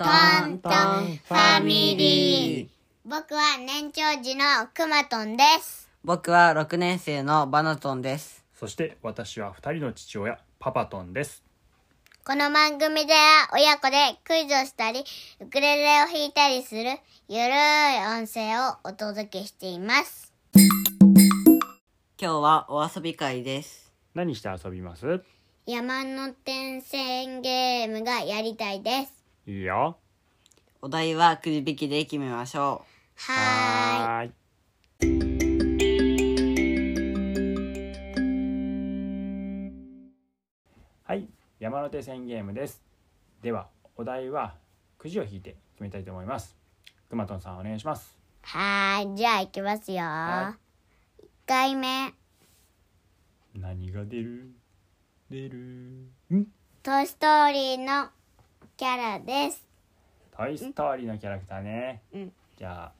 トントンファミリー。僕は年長児のくまとんです。僕は6年生のバナトンです。そして私は二人の父親パパトンですこの番組では親子でクイズをしたり、ウクレレを弾いたりするゆるい音声をお届けしています。今日はお遊び会です。何して遊びます？山手線ゲームがやりたいです。いいよ。お題はくじ引きで決めましょはーい。ーい。はい山手線ゲームです。ではお題はくじを引いて決めたいと思います。くまとんさんお願いします。はーい。じゃあ行きますよ。は1回目、何が出る？出る？ん？トイストーリーのキャラです。トイ・ストーリーのキャラクターね、うんじゃあ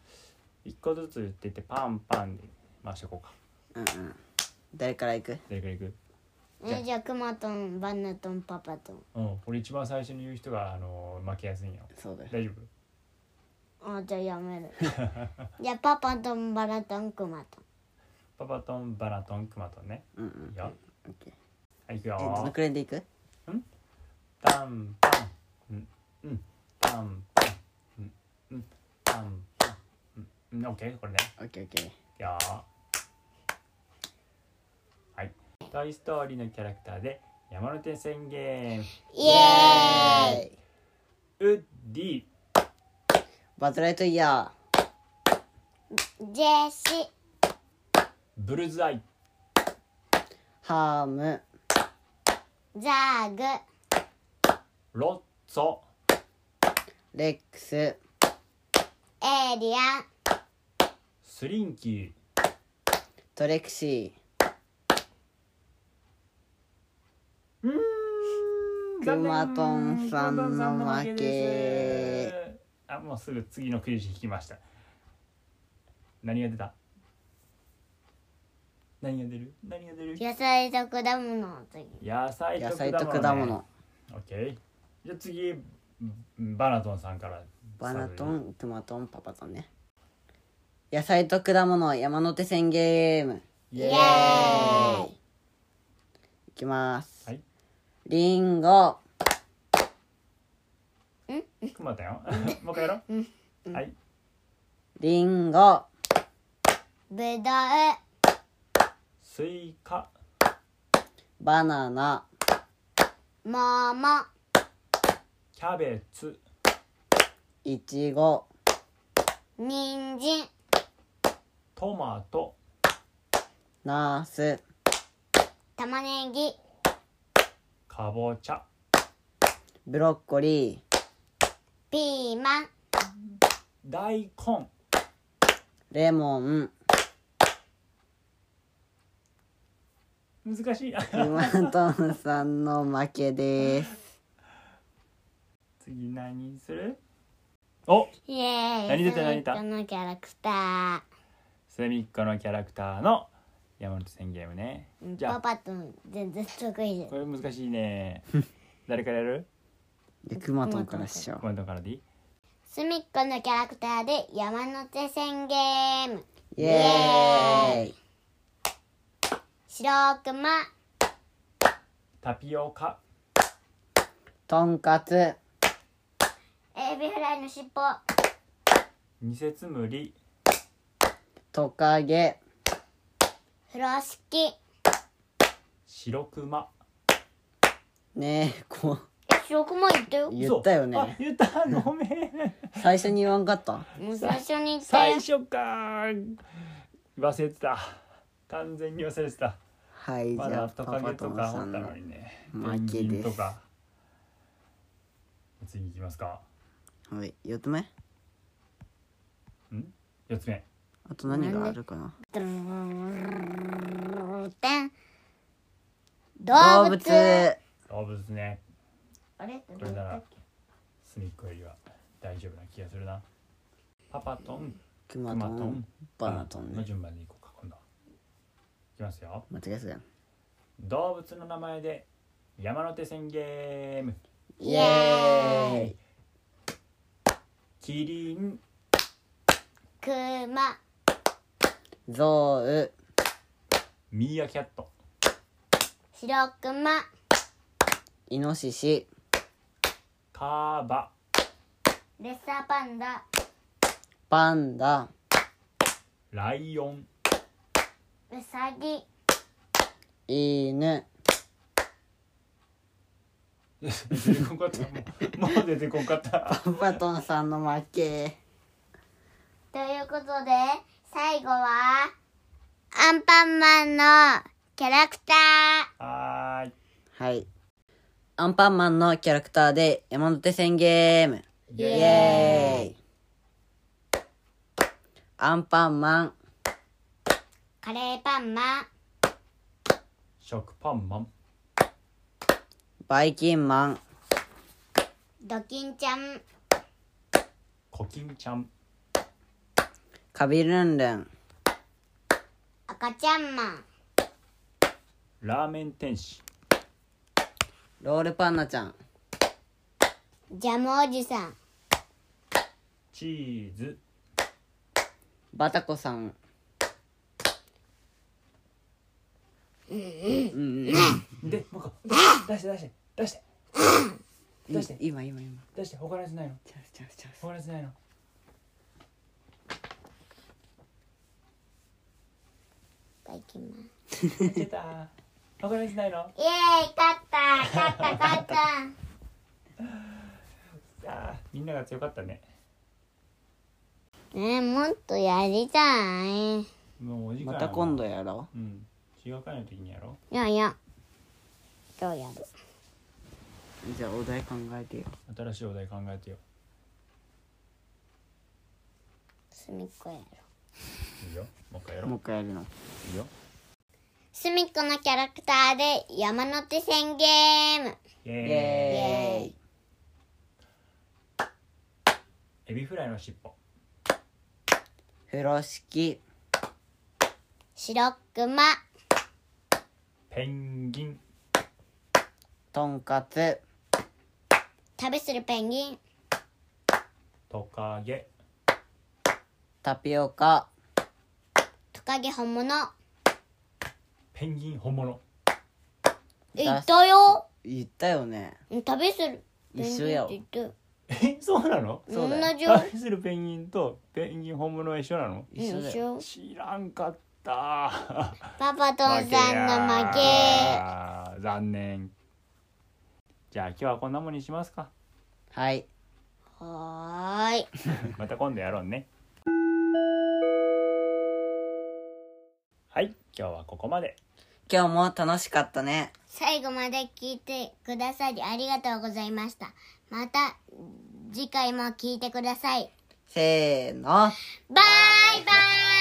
一個ずつ言ってってパンパンで回していこうかう。うんうん。誰から行く？誰からいく？じゃあえじゃあくまとん、バナトン、パパトン。うん俺一番最初に言う人があの負けやすいんよそうだよ。大丈夫？あじゃあやめる じゃあパパとんバナトンクマトンパパトンバナトンクマトンねうんうんいい。よオッケー。はいいくえ、どのよくらいで行く？タンパンうん。うん。タンパンうん。うん。タンパンうん。うん。オッケーこれねオッケーオッケー。いくよはいトイ・ストーリーのキャラクターで山手線ゲームイエーイウッディバズ・ライトイヤージェシブルズアイー、ハーム、ザーグロッツォレックス、エイリアン。スリンキトレクシー。うーん。くまとんさんの負け。あもうすぐ次のクイズ引きました何が出た何が出る何が出る野菜と果物の次ー、野菜と野菜と果物,、果物。オッケーじゃあ次バナトンさんから。バナトン、クマトン、パパトンね。野菜と果物、山手線ゲーム。イエイエーイ。いきます。はい。リンゴ、くまたよ。もう一回やろう、はい。リンゴ、ぶどう。スイカ。バナナ、桃キャベツ。いちご、人参。トマト。ナス、玉ねぎ。かぼちゃ。ブロッコリー、ピーマン。大根。レモン、難しい。クマトンさんの負けです。次何する？お！イエーイ。何出た？何出た？そのキャラクタセミッコのキャラクターの山手線ゲームね。ーじゃあ。パパとん全然得意ですこれ難しいね。誰からやる？で、クマトンからしよコメントからでいい？すみっこのキャラクターで山手線ゲーム。う。イ。エーイ。白くまタピオカ。とんかつ、エビフライの尻尾ニセツムリトカゲ、風呂敷。白クマねえ、こう、え白くま言ったよ。言ったよ嘘。あね。言った。ごめん。最初に言わんかった？もう最初に言ったよ。最初か忘れてた。完全に忘れてた。はい、じまゃあ、だトカゲとかったの。にね。ペンギンとか。次行きますかはい、四つ目？四つ目。あと何があるかな？動動物。物動物ね。あれ？これなら隅っこよりは大丈夫な気がするな。パパトン。クマトントン。バナトンね。の順番でいこうか今度は。いきますよ。間違えそうやん。動物の名前で山手線ゲーム。イエーイキリン。クマゾウ。ミーアキャット。シロクマイノシシ。カバ。レッサーパンダ。パンダ。ライオン。ウサギ。犬出てこんかった。もうもう出てこんかった。パパトンさんの負け。ということで最後はアンパンマンのキャラクター。はーい。はい。アンパンマンのキャラクターで山手線ゲーム。イイエーイ。アンパンマン。カレーパンマン。食パンマンバイキンマン。ドキンちゃん。コキンちゃん。カビルンルン。赤ちゃんマン。ラーメン天使。ロールパンナちゃん。ジャムおじさん。チーズ。バタコさん。でもう一個出して出して出して。出して。今今今。出して。他のやつないの？チャンスチャンスチャンス。他のやつないの？バイキンマン出た。他のやつないの？イエーイ勝った勝った勝った。あーみんなが強かったね。ねえもっとやりたい。いもうお時間また今度やろう。ん。違う回の時にやろやいや。今日やる。うじゃあお題考えてよ。新しいお題考えてよ。隅っこやるいいよ。もう一回やろう。もう一回やるの。いいよ。隅っこのキャラクターで山手線ゲーム。イエーイ。イエーイ。エビフライの尻尾。風呂敷。白クマペンギン。とんかつ旅するペンギン。トカゲ。タピオカ。トカゲ本物。ペンギン本物。え言ったよ。言ったよね。うん旅する一緒やわ。ペンギンって言っえそうなの？同じよ。旅するペンギンとペンギン本物は一緒なの？一緒だよ。うん知らんかった。パパトンさんの負け。残念じゃあ今日はこんなもんにしますか。はい。はーい。また今度やろうね。はい今日はここまで。今日も楽しかったね。最後まで聞いてくださりありがとうございました。また次回も聞いてください。せーの。バイバイ